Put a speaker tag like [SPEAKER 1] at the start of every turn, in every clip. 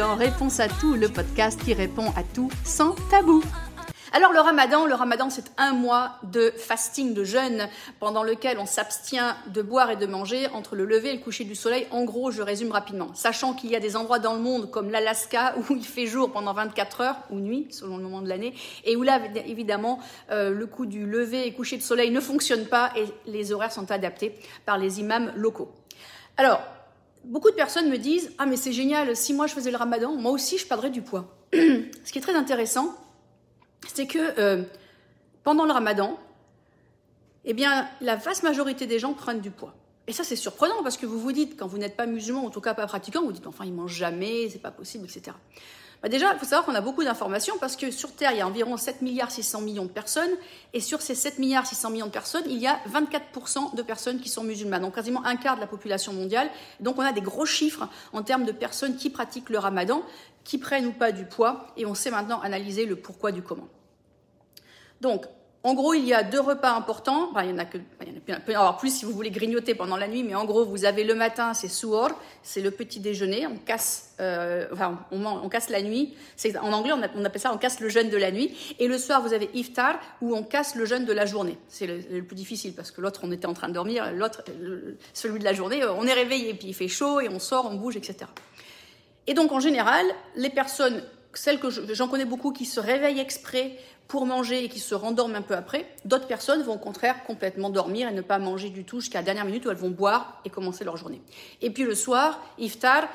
[SPEAKER 1] dans Réponse à tout, le podcast qui répond à tout sans tabou. Alors le ramadan, le ramadan c'est un mois de fasting, de jeûne, pendant lequel on s'abstient de boire et de manger entre le lever et le coucher du soleil. En gros, je résume rapidement. Sachant qu'il y a des endroits dans le monde comme l'Alaska où il fait jour pendant 24 heures, ou nuit, selon le moment de l'année, et où là, évidemment, euh, le coup du lever et coucher de soleil ne fonctionne pas et les horaires sont adaptés par les imams locaux. Alors, beaucoup de personnes me disent Ah, mais c'est génial, si moi je faisais le ramadan, moi aussi je perdrais du poids. Ce qui est très intéressant, c'est que euh, pendant le ramadan, eh bien, la vaste majorité des gens prennent du poids. Et ça, c'est surprenant parce que vous vous dites, quand vous n'êtes pas musulman, en tout cas pas pratiquant, vous dites, enfin, ils mangent jamais, c'est pas possible, etc. Bah déjà, il faut savoir qu'on a beaucoup d'informations parce que sur Terre, il y a environ 7 milliards 600 millions de personnes. Et sur ces 7 milliards 600 millions de personnes, il y a 24% de personnes qui sont musulmanes. Donc quasiment un quart de la population mondiale. Donc on a des gros chiffres en termes de personnes qui pratiquent le ramadan, qui prennent ou pas du poids. Et on sait maintenant analyser le pourquoi du comment. Donc, en gros, il y a deux repas importants. il y en a que, il y en a peut avoir plus si vous voulez grignoter pendant la nuit, mais en gros, vous avez le matin, c'est suor, c'est le petit déjeuner. On casse, euh, enfin, on, casse la nuit. C'est en anglais, on, appelle ça, on casse le jeûne de la nuit. Et le soir, vous avez iftar, où on casse le jeûne de la journée. C'est le, plus difficile parce que l'autre, on était en train de dormir. L'autre, celui de la journée, on est réveillé, puis il fait chaud et on sort, on bouge, etc. Et donc, en général, les personnes celles que j'en connais beaucoup qui se réveillent exprès pour manger et qui se rendorment un peu après. D'autres personnes vont au contraire complètement dormir et ne pas manger du tout jusqu'à la dernière minute où elles vont boire et commencer leur journée. Et puis le soir, iftar,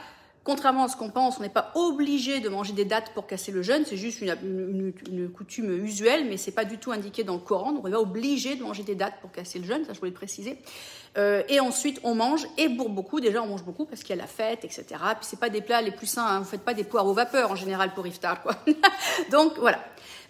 [SPEAKER 1] Contrairement à ce qu'on pense, on n'est pas obligé de manger des dates pour casser le jeûne, c'est juste une, coutume usuelle, mais c'est pas du tout indiqué dans le Coran. Donc on n'est pas obligé de manger des dates pour casser le jeûne, ça je voulais le préciser. Euh, et ensuite on mange, et pour beaucoup, déjà on mange beaucoup parce qu'il y a la fête, etc. Puis c'est pas des plats les plus sains, hein. vous faites pas des poires aux vapeurs en général pour iftar, quoi. Donc voilà.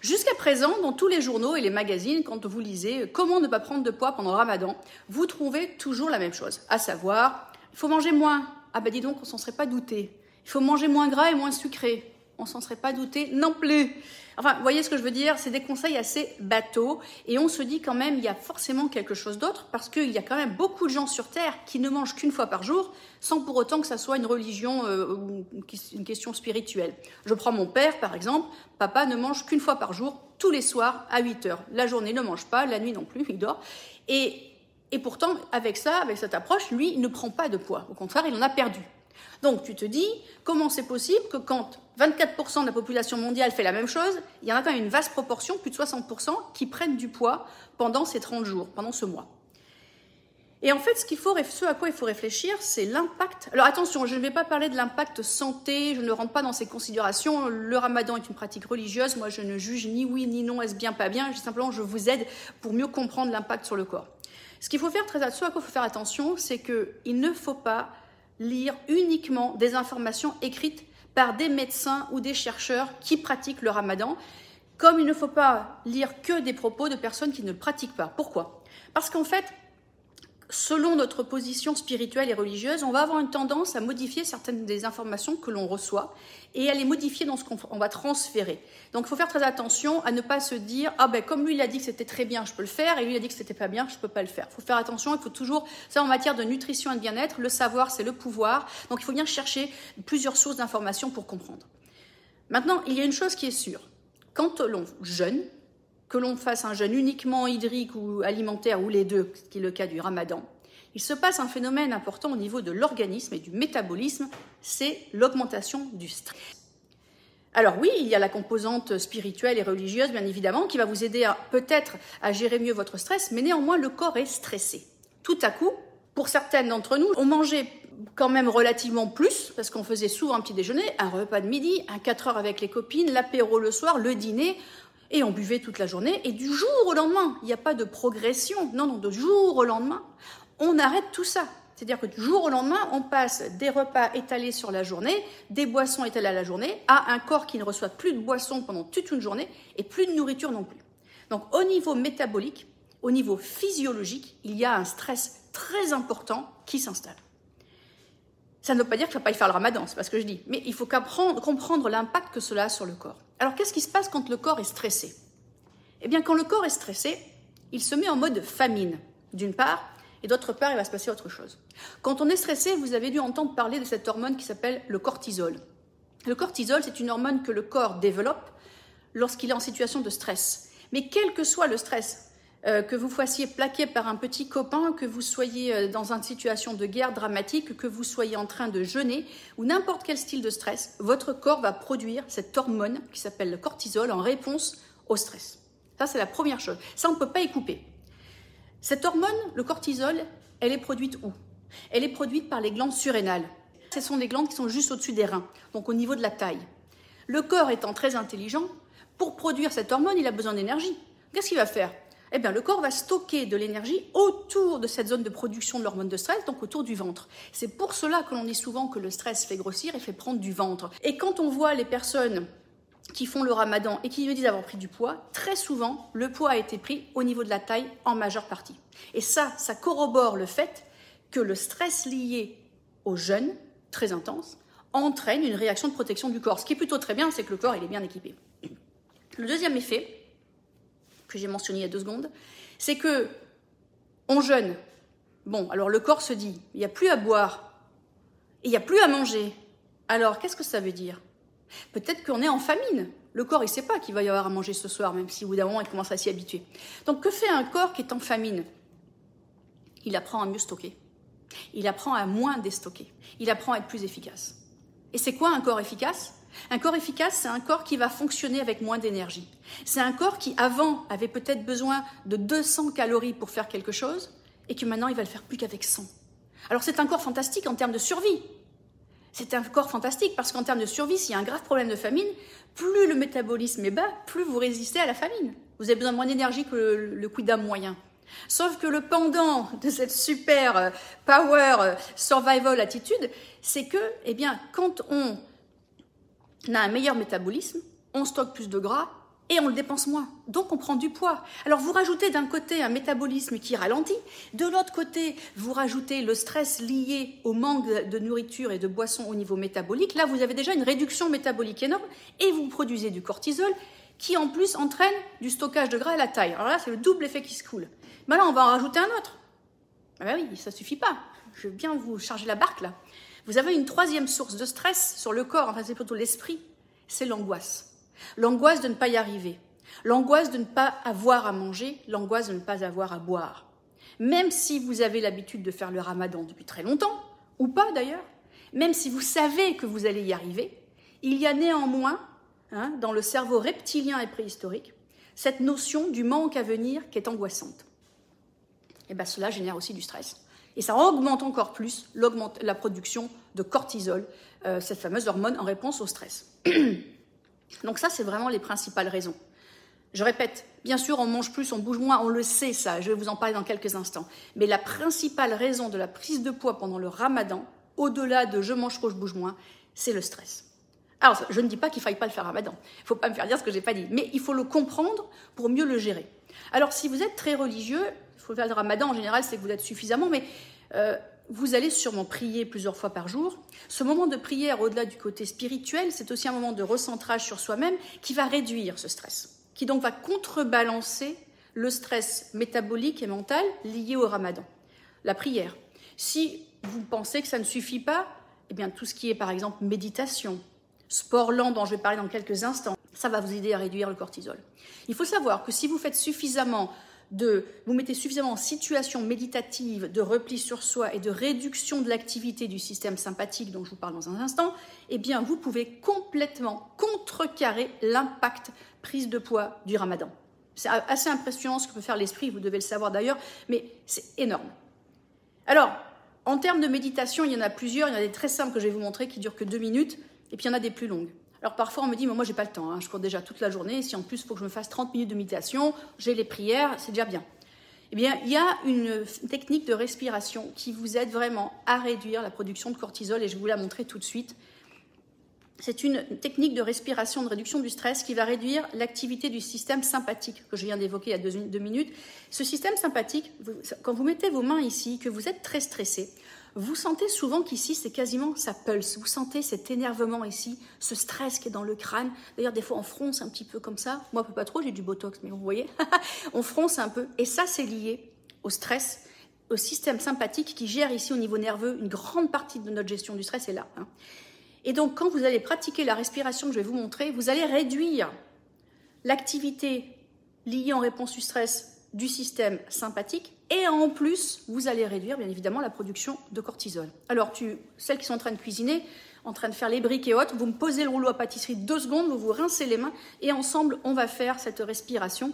[SPEAKER 1] Jusqu'à présent, dans tous les journaux et les magazines, quand vous lisez comment ne pas prendre de poids pendant le ramadan, vous trouvez toujours la même chose, à savoir, il faut manger moins, ah ben dis donc, on s'en serait pas douté. Il faut manger moins gras et moins sucré. On s'en serait pas douté non plus. Enfin, vous voyez ce que je veux dire C'est des conseils assez bateaux et on se dit quand même il y a forcément quelque chose d'autre parce qu'il y a quand même beaucoup de gens sur Terre qui ne mangent qu'une fois par jour sans pour autant que ça soit une religion euh, ou une question spirituelle. Je prends mon père par exemple, papa ne mange qu'une fois par jour, tous les soirs à 8 heures. La journée ne mange pas, la nuit non plus, il dort. Et et pourtant, avec ça, avec cette approche, lui, il ne prend pas de poids. Au contraire, il en a perdu. Donc tu te dis, comment c'est possible que quand 24% de la population mondiale fait la même chose, il y en a quand même une vaste proportion, plus de 60%, qui prennent du poids pendant ces 30 jours, pendant ce mois. Et en fait, ce, qu'il faut, ce à quoi il faut réfléchir, c'est l'impact. Alors attention, je ne vais pas parler de l'impact santé, je ne rentre pas dans ces considérations. Le ramadan est une pratique religieuse, moi je ne juge ni oui ni non, est-ce bien, pas bien, simplement je vous aide pour mieux comprendre l'impact sur le corps. Ce qu'il faut faire très attention, à quoi il faut faire attention, c'est qu'il ne faut pas lire uniquement des informations écrites par des médecins ou des chercheurs qui pratiquent le ramadan, comme il ne faut pas lire que des propos de personnes qui ne le pratiquent pas. Pourquoi? Parce qu'en fait, selon notre position spirituelle et religieuse, on va avoir une tendance à modifier certaines des informations que l'on reçoit et à les modifier dans ce qu'on va transférer. Donc il faut faire très attention à ne pas se dire ah ben comme lui il a dit que c'était très bien, je peux le faire et lui il a dit que c'était pas bien, je peux pas le faire. Il faut faire attention, il faut toujours ça en matière de nutrition et de bien-être, le savoir c'est le pouvoir. Donc il faut bien chercher plusieurs sources d'informations pour comprendre. Maintenant, il y a une chose qui est sûre. Quand l'on jeûne, que l'on fasse un jeûne uniquement hydrique ou alimentaire, ou les deux, ce qui est le cas du ramadan, il se passe un phénomène important au niveau de l'organisme et du métabolisme, c'est l'augmentation du stress. Alors oui, il y a la composante spirituelle et religieuse, bien évidemment, qui va vous aider peut-être à gérer mieux votre stress, mais néanmoins, le corps est stressé. Tout à coup, pour certaines d'entre nous, on mangeait quand même relativement plus, parce qu'on faisait souvent un petit déjeuner, un repas de midi, un 4 heures avec les copines, l'apéro le soir, le dîner. Et on buvait toute la journée, et du jour au lendemain, il n'y a pas de progression, non, non, de jour au lendemain, on arrête tout ça. C'est-à-dire que du jour au lendemain, on passe des repas étalés sur la journée, des boissons étalées à la journée, à un corps qui ne reçoit plus de boissons pendant toute une journée et plus de nourriture non plus. Donc au niveau métabolique, au niveau physiologique, il y a un stress très important qui s'installe. Ça ne veut pas dire qu'il ne faut pas y faire le ramadan, c'est pas ce que je dis, mais il faut comprendre l'impact que cela a sur le corps. Alors qu'est-ce qui se passe quand le corps est stressé? Eh bien quand le corps est stressé, il se met en mode famine, d'une part, et d'autre part, il va se passer autre chose. Quand on est stressé, vous avez dû entendre parler de cette hormone qui s'appelle le cortisol. Le cortisol, c'est une hormone que le corps développe lorsqu'il est en situation de stress. Mais quel que soit le stress, que vous soyez plaqué par un petit copain, que vous soyez euh, dans une situation de guerre dramatique, que vous soyez en train de jeûner ou n'importe quel style de stress, votre corps va produire cette hormone qui s'appelle le cortisol en réponse au stress. Ça, c'est la première chose. Ça, on ne peut pas y couper. Cette hormone, le cortisol, elle est produite où? Elle est produite par les glandes surrénales. Ce sont des glandes qui sont juste au-dessus des reins, donc au niveau de la taille. Le corps étant très intelligent, pour produire cette hormone, il a besoin d'énergie. Qu'est-ce qu'il va faire? Eh bien, le corps va stocker de l'énergie autour de cette zone de production de l'hormone de stress, donc autour du ventre. C'est pour cela que l'on dit souvent que le stress fait grossir et fait prendre du ventre. Et quand on voit les personnes qui font le ramadan et qui me disent avoir pris du poids, très souvent, le poids a été pris au niveau de la taille en majeure partie. Et ça, ça corrobore le fait que le stress lié au jeûne, très intense, entraîne une réaction de protection du corps. Ce qui est plutôt très bien, c'est que le corps est bien équipé. Le deuxième effet, que j'ai mentionné il y a deux secondes, c'est que on jeûne. Bon, alors le corps se dit, il n'y a plus à boire, il n'y a plus à manger. Alors, qu'est-ce que ça veut dire? Peut-être qu'on est en famine. Le corps, il ne sait pas qu'il va y avoir à manger ce soir, même si au bout d'un moment, il commence à s'y habituer. Donc, que fait un corps qui est en famine? Il apprend à mieux stocker. Il apprend à moins déstocker. Il apprend à être plus efficace. Et c'est quoi un corps efficace? Un corps efficace, c'est un corps qui va fonctionner avec moins d'énergie. C'est un corps qui, avant, avait peut-être besoin de 200 calories pour faire quelque chose, et que maintenant, il va le faire plus qu'avec 100. Alors c'est un corps fantastique en termes de survie. C'est un corps fantastique parce qu'en termes de survie, s'il y a un grave problème de famine, plus le métabolisme est bas, plus vous résistez à la famine. Vous avez besoin de moins d'énergie que le, le quidam moyen. Sauf que le pendant de cette super euh, power euh, survival attitude, c'est que, eh bien, quand on on a un meilleur métabolisme, on stocke plus de gras et on le dépense moins. Donc on prend du poids. Alors vous rajoutez d'un côté un métabolisme qui ralentit, de l'autre côté vous rajoutez le stress lié au manque de nourriture et de boissons au niveau métabolique. Là vous avez déjà une réduction métabolique énorme et vous produisez du cortisol qui en plus entraîne du stockage de gras à la taille. Alors là c'est le double effet qui se coule. Mais là on va en rajouter un autre. Ah ben oui, ça suffit pas. Je veux bien vous charger la barque là. Vous avez une troisième source de stress sur le corps, enfin c'est plutôt l'esprit, c'est l'angoisse. L'angoisse de ne pas y arriver, l'angoisse de ne pas avoir à manger, l'angoisse de ne pas avoir à boire. Même si vous avez l'habitude de faire le ramadan depuis très longtemps, ou pas d'ailleurs, même si vous savez que vous allez y arriver, il y a néanmoins, hein, dans le cerveau reptilien et préhistorique, cette notion du manque à venir qui est angoissante. Et bien cela génère aussi du stress. Et ça augmente encore plus la production de cortisol, euh, cette fameuse hormone en réponse au stress. Donc ça, c'est vraiment les principales raisons. Je répète, bien sûr, on mange plus, on bouge moins, on le sait ça, je vais vous en parler dans quelques instants. Mais la principale raison de la prise de poids pendant le ramadan, au-delà de je mange trop, je bouge moins, c'est le stress. Alors, je ne dis pas qu'il ne faille pas le faire ramadan. Il ne faut pas me faire dire ce que je n'ai pas dit. Mais il faut le comprendre pour mieux le gérer. Alors, si vous êtes très religieux, faut faire le ramadan en général, c'est que vous êtes suffisamment, mais euh, vous allez sûrement prier plusieurs fois par jour. Ce moment de prière, au-delà du côté spirituel, c'est aussi un moment de recentrage sur soi-même qui va réduire ce stress, qui donc va contrebalancer le stress métabolique et mental lié au ramadan. La prière. Si vous pensez que ça ne suffit pas, eh bien tout ce qui est par exemple méditation, sport lent dont je vais parler dans quelques instants, ça va vous aider à réduire le cortisol. Il faut savoir que si vous faites suffisamment de vous mettez suffisamment en situation méditative de repli sur soi et de réduction de l'activité du système sympathique dont je vous parle dans un instant, eh bien vous pouvez complètement contrecarrer l'impact prise de poids du ramadan. C'est assez impressionnant ce que peut faire l'esprit, vous devez le savoir d'ailleurs, mais c'est énorme. Alors, en termes de méditation, il y en a plusieurs, il y en a des très simples que je vais vous montrer qui durent que deux minutes, et puis il y en a des plus longues. Alors parfois on me dit, mais moi j'ai pas le temps, hein. je cours déjà toute la journée, si en plus il faut que je me fasse 30 minutes de méditation, j'ai les prières, c'est déjà bien. Eh bien, il y a une technique de respiration qui vous aide vraiment à réduire la production de cortisol et je vous la montrer tout de suite. C'est une technique de respiration, de réduction du stress qui va réduire l'activité du système sympathique que je viens d'évoquer il y a deux, minutes. Ce système sympathique, quand vous mettez vos mains ici, que vous êtes très stressé, vous sentez souvent qu'ici, c'est quasiment ça pulse. Vous sentez cet énervement ici, ce stress qui est dans le crâne. D'ailleurs, des fois, on fronce un petit peu comme ça. Moi, pas trop, j'ai du botox, mais vous voyez, on fronce un peu. Et ça, c'est lié au stress au système sympathique qui gère ici au niveau nerveux une grande partie de notre gestion du stress est là. Et donc, quand vous allez pratiquer la respiration que je vais vous montrer, vous allez réduire l'activité liée en réponse au stress du système sympathique et en plus, vous allez réduire bien évidemment la production de cortisol. Alors, celles qui sont en train de cuisiner, en train de faire les briques et autres, vous me posez le rouleau à pâtisserie deux secondes, vous vous rincez les mains et ensemble, on va faire cette respiration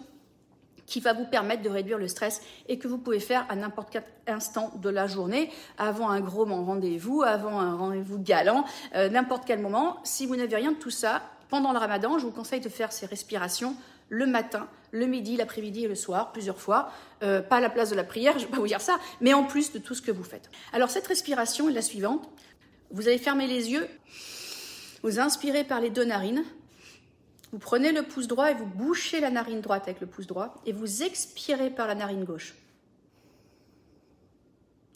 [SPEAKER 1] qui va vous permettre de réduire le stress et que vous pouvez faire à n'importe quel instant de la journée, avant un gros rendez-vous, avant un rendez-vous galant, euh, n'importe quel moment. Si vous n'avez rien de tout ça, pendant le ramadan, je vous conseille de faire ces respirations le matin, le midi, l'après-midi et le soir, plusieurs fois. Euh, pas à la place de la prière, je ne vais pas vous dire ça, mais en plus de tout ce que vous faites. Alors cette respiration est la suivante. Vous allez fermer les yeux, vous inspirez par les deux narines, vous prenez le pouce droit et vous bouchez la narine droite avec le pouce droit et vous expirez par la narine gauche.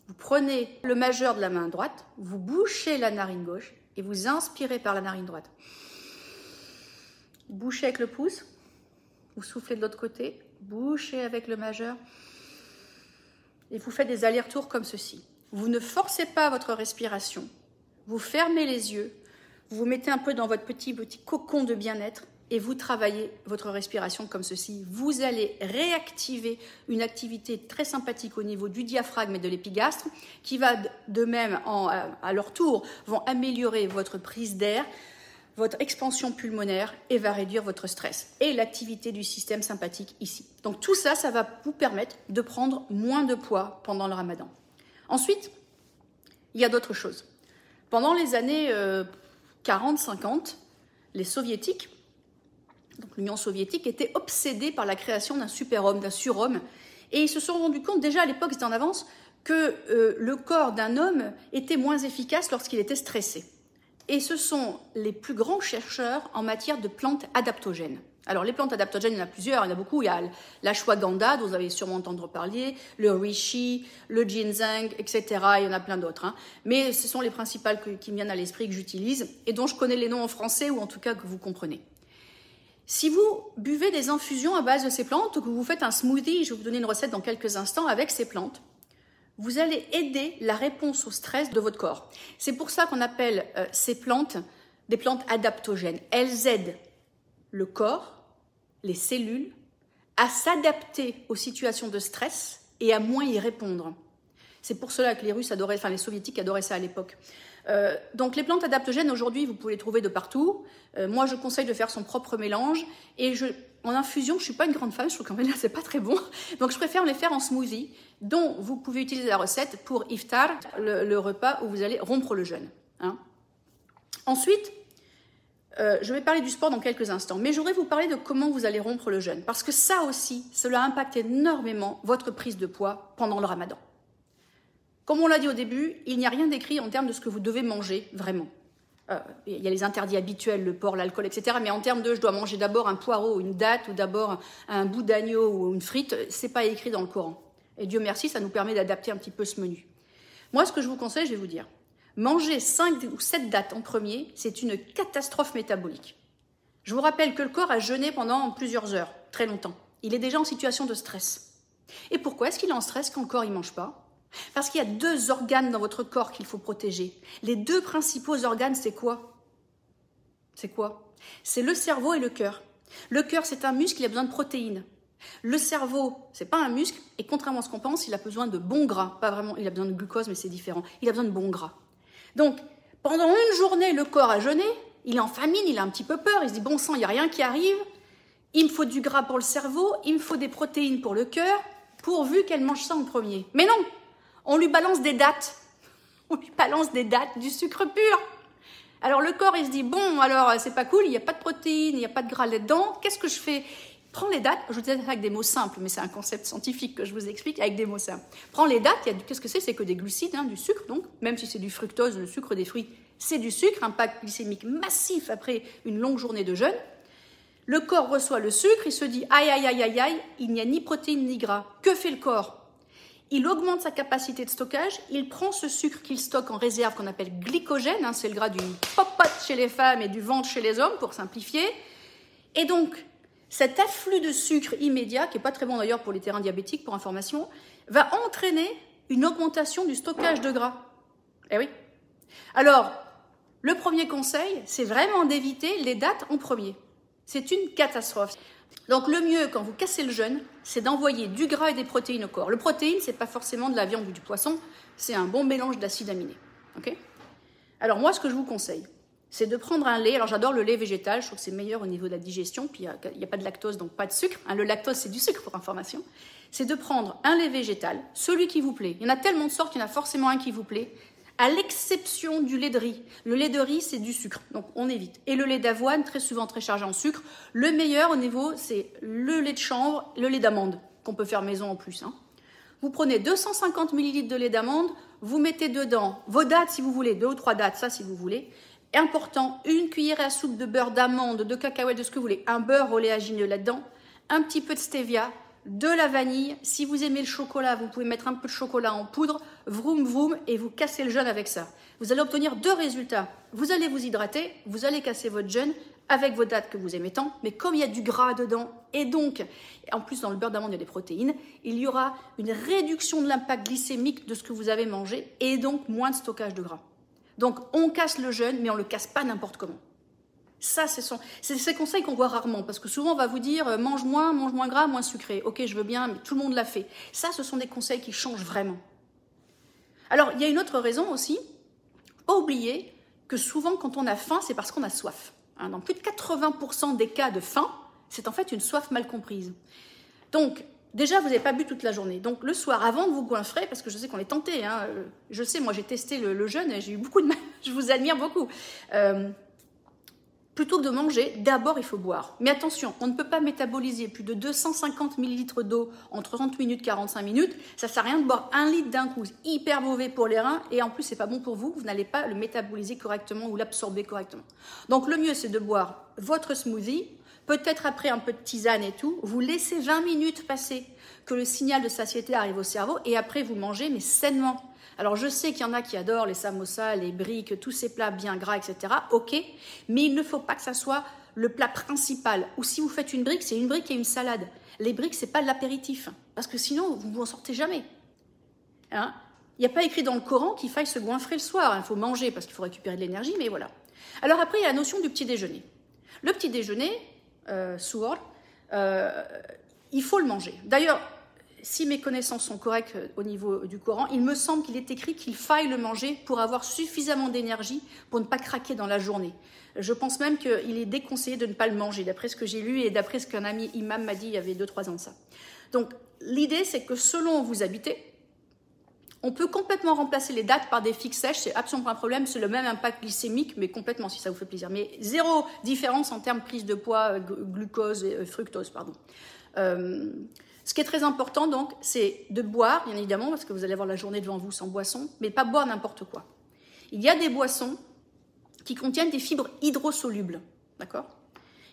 [SPEAKER 1] Vous prenez le majeur de la main droite, vous bouchez la narine gauche et vous inspirez par la narine droite. Bouchez avec le pouce, vous soufflez de l'autre côté, bouchez avec le majeur et vous faites des allers-retours comme ceci. Vous ne forcez pas votre respiration, vous fermez les yeux, vous vous mettez un peu dans votre petit, petit cocon de bien-être et vous travaillez votre respiration comme ceci. Vous allez réactiver une activité très sympathique au niveau du diaphragme et de l'épigastre, qui va de même, à leur tour, vont améliorer votre prise d'air, votre expansion pulmonaire et va réduire votre stress et l'activité du système sympathique ici. Donc tout ça, ça va vous permettre de prendre moins de poids pendant le ramadan. Ensuite, il y a d'autres choses. Pendant les années 40-50, euh, les soviétiques l'Union soviétique, était obsédée par la création d'un super-homme, d'un surhomme. Et ils se sont rendus compte, déjà à l'époque, c'était en avance, que euh, le corps d'un homme était moins efficace lorsqu'il était stressé. Et ce sont les plus grands chercheurs en matière de plantes adaptogènes. Alors, les plantes adaptogènes, il y en a plusieurs, il y en a beaucoup. Il y a l'ashwagandha, dont vous avez sûrement entendu parler, le reishi, le ginseng, etc. Il y en a plein d'autres. Hein. Mais ce sont les principales qui me viennent à l'esprit que j'utilise et dont je connais les noms en français ou en tout cas que vous comprenez. Si vous buvez des infusions à base de ces plantes ou que vous faites un smoothie, je vais vous donner une recette dans quelques instants avec ces plantes, vous allez aider la réponse au stress de votre corps. C'est pour ça qu'on appelle euh, ces plantes des plantes adaptogènes. Elles aident le corps, les cellules, à s'adapter aux situations de stress et à moins y répondre. C'est pour cela que les Russes adoraient, enfin les Soviétiques adoraient ça à l'époque. Euh, donc les plantes adaptogènes aujourd'hui, vous pouvez les trouver de partout. Euh, moi, je conseille de faire son propre mélange. Et je, en infusion, je suis pas une grande fan, je trouve qu'en fait c'est pas très bon. Donc je préfère les faire en smoothie, dont vous pouvez utiliser la recette pour iftar, le, repas où vous allez rompre le jeûne. Hein. Ensuite, euh, je vais parler du sport dans quelques instants, mais je voudrais vous parler de comment vous allez rompre le jeûne, parce que ça aussi, cela impacte énormément votre prise de poids pendant le ramadan. Comme on l'a dit au début, il n'y a rien d'écrit en termes de ce que vous devez manger vraiment. Euh, il y a les interdits habituels, le porc, l'alcool, etc. Mais en termes de je dois manger d'abord un poireau, une date, ou d'abord un bout d'agneau ou une frite, c'est pas écrit dans le Coran. Et Dieu merci, ça nous permet d'adapter un petit peu ce menu. Moi, ce que je vous conseille, je vais vous dire, manger 5 ou 7 dates en premier, c'est une catastrophe métabolique. Je vous rappelle que le corps a jeûné pendant plusieurs heures, très longtemps. Il est déjà en situation de stress. Et pourquoi est-ce qu'il est en stress quand le corps ne mange pas? Parce qu'il y a deux organes dans votre corps qu'il faut protéger. Les deux principaux organes, c'est quoi? C'est quoi? C'est le cerveau et le cœur. Le cœur, c'est un muscle, il a besoin de protéines. Le cerveau, c'est pas un muscle, et contrairement à ce qu'on pense, il a besoin de bons gras. Pas vraiment, il a besoin de glucose, mais c'est différent. Il a besoin de bons gras. Donc, pendant une journée, le corps a jeûné, il est en famine, il a un petit peu peur, il se dit bon sang, il n'y a rien qui arrive. Il me faut du gras pour le cerveau, il me faut des protéines pour le cœur, pourvu qu'elle mange ça en premier. Mais non, on lui balance des dates. On lui balance des dates, du sucre pur. Alors le corps, il se dit, bon, alors c'est pas cool, il n'y a pas de protéines, il n'y a pas de gras là-dedans, qu'est-ce que je fais? Prends les dates, je vous dis avec des mots simples, mais c'est un concept scientifique que je vous explique avec des mots simples. Prends les dates, qu'est-ce que c'est? C'est que des glucides, hein, du sucre, donc, même si c'est du fructose, le sucre des fruits, c'est du sucre, impact glycémique massif après une longue journée de jeûne. Le corps reçoit le sucre, il se dit, aïe, aïe, aïe, aïe, aïe, il n'y a ni protéines ni gras. Que fait le corps? Il augmente sa capacité de stockage, il prend ce sucre qu'il stocke en réserve qu'on appelle glycogène, hein, c'est le gras du popote chez les femmes et du ventre chez les hommes pour simplifier. Et donc, cet afflux de sucre immédiat, qui n'est pas très bon d'ailleurs pour les terrains diabétiques pour information, va entraîner une augmentation du stockage de gras. Eh oui. Alors, le premier conseil, c'est vraiment d'éviter les dates en premier. C'est une catastrophe. Donc le mieux quand vous cassez le jeûne, c'est d'envoyer du gras et des protéines au corps. Le protéine, c'est pas forcément de la viande ou du poisson, c'est un bon mélange d'acides aminés. Alors moi, ce que je vous conseille, c'est de prendre un lait. Alors j'adore le lait végétal, je trouve que c'est meilleur au niveau de la digestion, puis il n'y a, pas de lactose, donc pas de sucre. Hein, le lactose, c'est du sucre pour information. C'est de prendre un lait végétal, celui qui vous plaît. Il y en a tellement de sortes, il y en a forcément un qui vous plaît à l'exception du lait de riz. Le lait de riz, c'est du sucre, donc on évite. Et le lait d'avoine, très souvent très chargé en sucre. Le meilleur au niveau, c'est le lait de chanvre, le lait d'amande, qu'on peut faire maison en plus. Hein. Vous prenez 250 ml de lait d'amande, vous mettez dedans vos dates si vous voulez, deux ou trois dates, ça si vous voulez. Important, une cuillère à soupe de beurre d'amande, de cacahuète, de ce que vous voulez, un beurre oléagineux là-dedans, un petit peu de stevia, de la vanille. Si vous aimez le chocolat, vous pouvez mettre un peu de chocolat en poudre, vroom vroom, et vous cassez le jeûne avec ça. Vous allez obtenir deux résultats. Vous allez vous hydrater, vous allez casser votre jeûne avec vos dates que vous aimez tant, mais comme il y a du gras dedans, et donc, en plus dans le beurre d'amande il y a des protéines, il y aura une réduction de l'impact glycémique de ce que vous avez mangé, et donc moins de stockage de gras. Donc on casse le jeûne, mais on ne le casse pas n'importe comment. Ça, c'est ces conseils qu'on voit rarement, parce que souvent on va vous dire euh, mange moins, mange moins gras, moins sucré. Ok, je veux bien, mais tout le monde l'a fait. Ça, ce sont des conseils qui changent vraiment. Alors, il y a une autre raison aussi. Pas oublier que souvent, quand on a faim, c'est parce qu'on a soif. Hein, dans plus de 80% des cas de faim, c'est en fait une soif mal comprise. Donc, déjà, vous n'avez pas bu toute la journée. Donc, le soir, avant de vous goinfrer, parce que je sais qu'on est tenté, hein, euh, je sais, moi j'ai testé le, jeûne et j'ai eu beaucoup de mal, je vous admire beaucoup. Euh, Plutôt que de manger, d'abord il faut boire. Mais attention, on ne peut pas métaboliser plus de 250 ml d'eau en 30 minutes, 45 minutes. Ça ne sert à rien de boire un litre d'un coup. hyper mauvais pour les reins et en plus c'est pas bon pour vous. Vous n'allez pas le métaboliser correctement ou l'absorber correctement. Donc le mieux c'est de boire votre smoothie, peut-être après un peu de tisane et tout. Vous laissez 20 minutes passer que le signal de satiété arrive au cerveau et après vous mangez mais sainement. Alors je sais qu'il y en a qui adorent les samosas, les briques, tous ces plats bien gras, etc. Ok, mais il ne faut pas que ça soit le plat principal. Ou si vous faites une brique, c'est une brique et une salade. Les briques, c'est pas l'apéritif, parce que sinon vous en sortez jamais. Hein? Il n'y a pas écrit dans le Coran qu'il faille se goinfrer le soir. Il faut manger parce qu'il faut récupérer de l'énergie, mais voilà. Alors après, il y a la notion du petit déjeuner. Le petit déjeuner, euh, euh, il faut le manger. D'ailleurs, si mes connaissances sont correctes euh, au niveau du Coran, il me semble qu'il est écrit qu'il faille le manger pour avoir suffisamment d'énergie pour ne pas craquer dans la journée. Je pense même qu'il est déconseillé de ne pas le manger, d'après ce que j'ai lu et d'après ce qu'un ami imam m'a dit il y avait 2-3 ans de ça. Donc l'idée, c'est que selon où vous habitez, on peut complètement remplacer les dates par des fixes sèches, c'est absolument pas un problème, c'est le même impact glycémique, mais complètement si ça vous fait plaisir. Mais zéro différence en termes de prise de poids, euh, glucose et euh, fructose, pardon. Ce qui est très important, donc, c'est de boire, bien évidemment, parce que vous allez avoir la journée devant vous sans boisson, mais pas boire n'importe quoi. Il y a des boissons qui contiennent des fibres hydrosolubles, d'accord?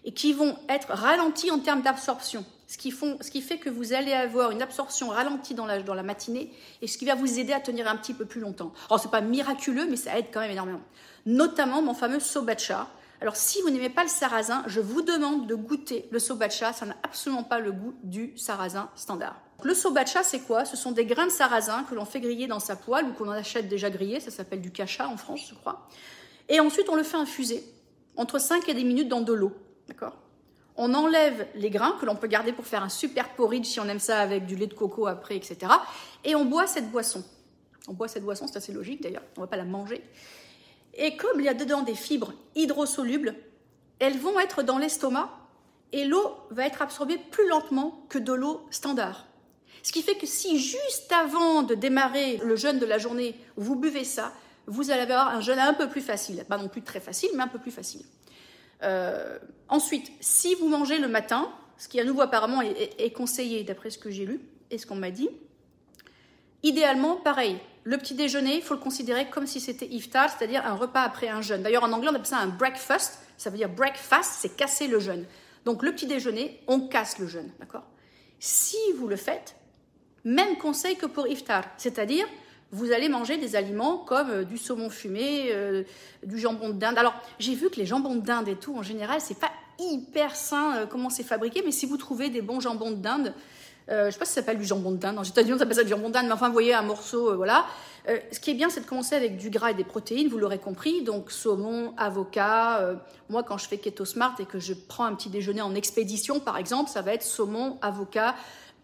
[SPEAKER 1] Et qui vont être ralenties en termes d'absorption, ce, qui fait que vous allez avoir une absorption ralentie dans la, matinée et ce qui va vous aider à tenir un petit peu plus longtemps. Alors, ce n'est pas miraculeux, mais ça aide quand même énormément. Notamment mon fameux sobacha, alors si vous n'aimez pas le sarrasin, je vous demande de goûter le sobacha, ça n'a absolument pas le goût du sarrasin standard. Le sobacha, c'est quoi? Ce sont des grains de sarrasin que l'on fait griller dans sa poêle ou qu'on en achète déjà grillé, ça s'appelle du cacha en France, je crois. Et ensuite, on le fait infuser entre 5 et 10 minutes dans de l'eau. D'accord On enlève les grains que l'on peut garder pour faire un super porridge si on aime ça avec du lait de coco après, etc. Et on boit cette boisson. On boit cette boisson, c'est assez logique d'ailleurs, on ne va pas la manger. Et comme il y a dedans des fibres hydrosolubles, elles vont être dans l'estomac et l'eau va être absorbée plus lentement que de l'eau standard. Ce qui fait que si juste avant de démarrer le jeûne de la journée, vous buvez ça, vous allez avoir un jeûne un peu plus facile. Pas non plus très facile, mais un peu plus facile. Euh, ensuite, si vous mangez le matin, ce qui à nouveau apparemment est conseillé d'après ce que j'ai lu et ce qu'on m'a dit, idéalement, pareil, le petit déjeuner, il faut le considérer comme si c'était iftar, c'est-à-dire un repas après un jeûne. D'ailleurs, en anglais, on appelle ça un breakfast. Ça veut dire breakfast, c'est casser le jeûne. Donc, le petit déjeuner, on casse le jeûne, d'accord? Si vous le faites, même conseil que pour iftar, c'est-à-dire vous allez manger des aliments comme euh, du saumon fumé, euh, du jambon de dinde. Alors, j'ai vu que les jambons de dinde et tout, en général, c'est pas hyper sain euh, comment c'est fabriqué, mais si vous trouvez des bons jambons de dinde, Euh, je sais pas si ça s'appelle du jambon de dinde. Les États-Unis, on appelle ça du jambon de dinde, mais enfin, vous voyez, un morceau, voilà. Ce qui est bien, c'est de commencer avec du gras et des protéines, vous l'aurez compris. Donc, saumon, avocat. Moi, quand je fais Keto Smart et que je prends un petit déjeuner en expédition, par exemple, ça va être saumon, avocat,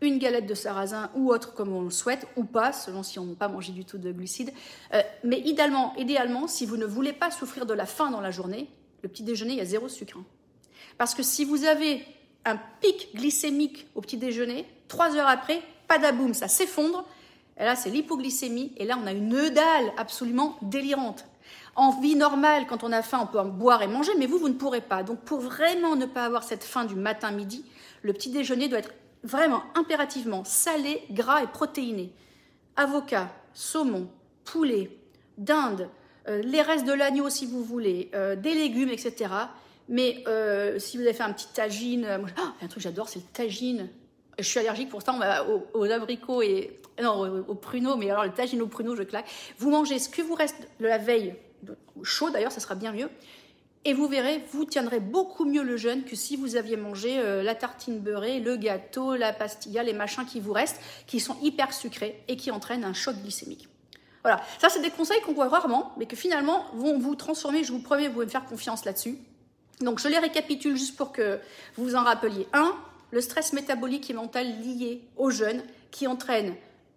[SPEAKER 1] une galette de sarrasin ou autre comme on le souhaite, ou pas, selon si on n'a pas mangé du tout de glucides. Euh, mais idéalement, idéalement, si vous ne voulez pas souffrir de la faim dans la journée, le petit déjeuner, il y a zéro sucre. hein. Parce que si vous avez un pic glycémique au petit déjeuner, trois heures après, padaboum, ça s'effondre. Et là, c'est l'hypoglycémie. Et là, on a une dalle absolument délirante. En vie normale, quand on a faim, on peut en boire et manger, mais vous, vous ne pourrez pas. Donc, pour vraiment ne pas avoir cette faim du matin-midi, le petit déjeuner doit être vraiment impérativement salé, gras et protéiné. Avocat, saumon, poulet, dinde, euh, les restes de l'agneau si vous voulez, euh, des légumes, etc. Mais euh, si vous avez fait un petit tagine, ah, un truc que j'adore, c'est le tagine. Je suis allergique pour ça, on va aux, aux abricots et non aux, aux pruneaux, mais alors le tagine aux pruneaux, je claque. Vous mangez ce que vous reste de la veille, chaud d'ailleurs, ça sera bien mieux. Et vous verrez, vous tiendrez beaucoup mieux le jeûne que si vous aviez mangé euh, la tartine beurrée, le gâteau, la pastilla, les machins qui vous restent, qui sont hyper sucrés et qui entraînent un choc glycémique. Voilà, ça c'est des conseils qu'on voit rarement, mais que finalement vont vous transformer, je vous promets, vous pouvez me faire confiance là-dessus. Donc je les récapitule juste pour que vous vous en rappeliez. 1. Le stress métabolique et mental lié au jeûne qui entraîne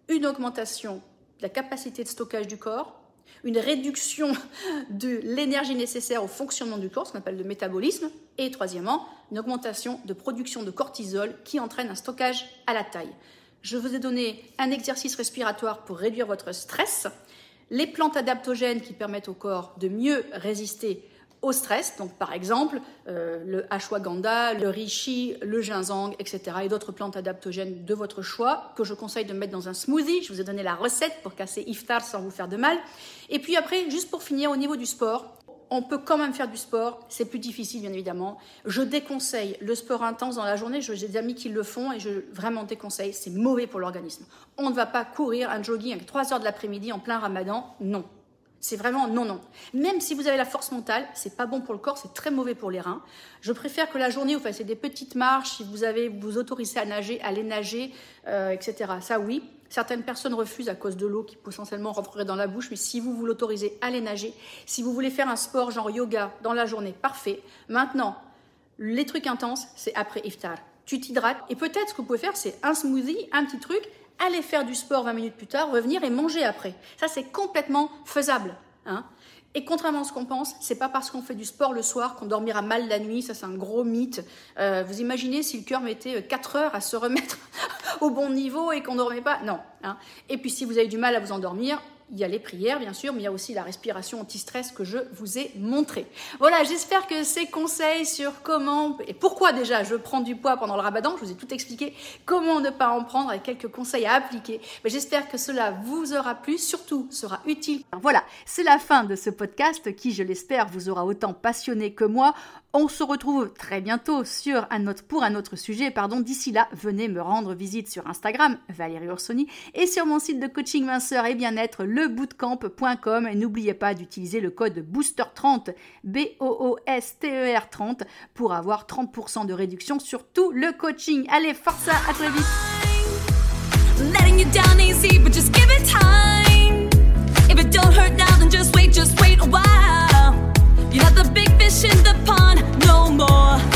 [SPEAKER 1] une augmentation de la capacité de stockage du corps, une réduction de l'énergie nécessaire au fonctionnement du corps, ce qu'on appelle le métabolisme, et troisièmement, une augmentation de production de cortisol qui entraîne un stockage à la taille. Je vous ai donné un exercice respiratoire pour réduire votre stress, les plantes adaptogènes qui permettent au corps de mieux résister au stress, donc par exemple euh, le ashwagandha, le reishi, le ginseng, etc. et d'autres plantes adaptogènes de votre choix que je conseille de mettre dans un smoothie. Je vous ai donné la recette pour casser iftar sans vous faire de mal. Et puis après, juste pour finir au niveau du sport, on peut quand même faire du sport, c'est plus difficile bien évidemment. Je déconseille le sport intense dans la journée, j'ai des amis qui le font et je vraiment déconseille, c'est mauvais pour l'organisme. On ne va pas courir un jogging à 3 heures de l'après-midi en plein ramadan, non. C'est vraiment non, non. Même si vous avez la force mentale, c'est pas bon pour le corps, c'est très mauvais pour les reins. Je préfère que la journée, vous fassiez des petites marches, si vous avez, vous autorisez à nager, aller nager, euh, etc. Ça, oui. Certaines personnes refusent à cause de l'eau qui potentiellement rentrerait dans la bouche, mais si vous vous l'autorisez, allez nager. Si vous voulez faire un sport genre yoga dans la journée, parfait. Maintenant, les trucs intenses, c'est après iftar. Tu t'hydrates et peut-être ce que vous pouvez faire, c'est un smoothie, un petit truc, aller faire du sport 20 minutes plus tard, revenir et manger après. Ça, c'est complètement faisable. Hein et contrairement à ce qu'on pense, c'est pas parce qu'on fait du sport le soir qu'on dormira mal la nuit. Ça, c'est un gros mythe. Euh, vous imaginez si le cœur mettait 4 heures à se remettre au bon niveau et qu'on ne dormait pas? Non. Hein et puis, si vous avez du mal à vous endormir, il y a les prières, bien sûr, mais il y a aussi la respiration anti-stress que je vous ai montré. Voilà, j'espère que ces conseils sur comment et pourquoi déjà je prends du poids pendant le ramadan, je vous ai tout expliqué, comment ne pas en prendre et quelques conseils à appliquer. Mais j'espère que cela vous aura plu, surtout sera utile. Voilà, c'est la fin de ce podcast qui, je l'espère, vous aura autant passionné que moi. On se retrouve très bientôt sur un autre, pour un autre sujet. Pardon. D'ici là, venez me rendre visite sur Instagram, Valérie Orsoni, et sur mon site de coaching minceur et bien-être, lebootcamp.com. Et n'oubliez pas d'utiliser le code BOOSTER30, B-O-O-S-T-E-R 30, pour avoir 30% de réduction sur tout le coaching. Allez, force à très vite!
[SPEAKER 2] no more.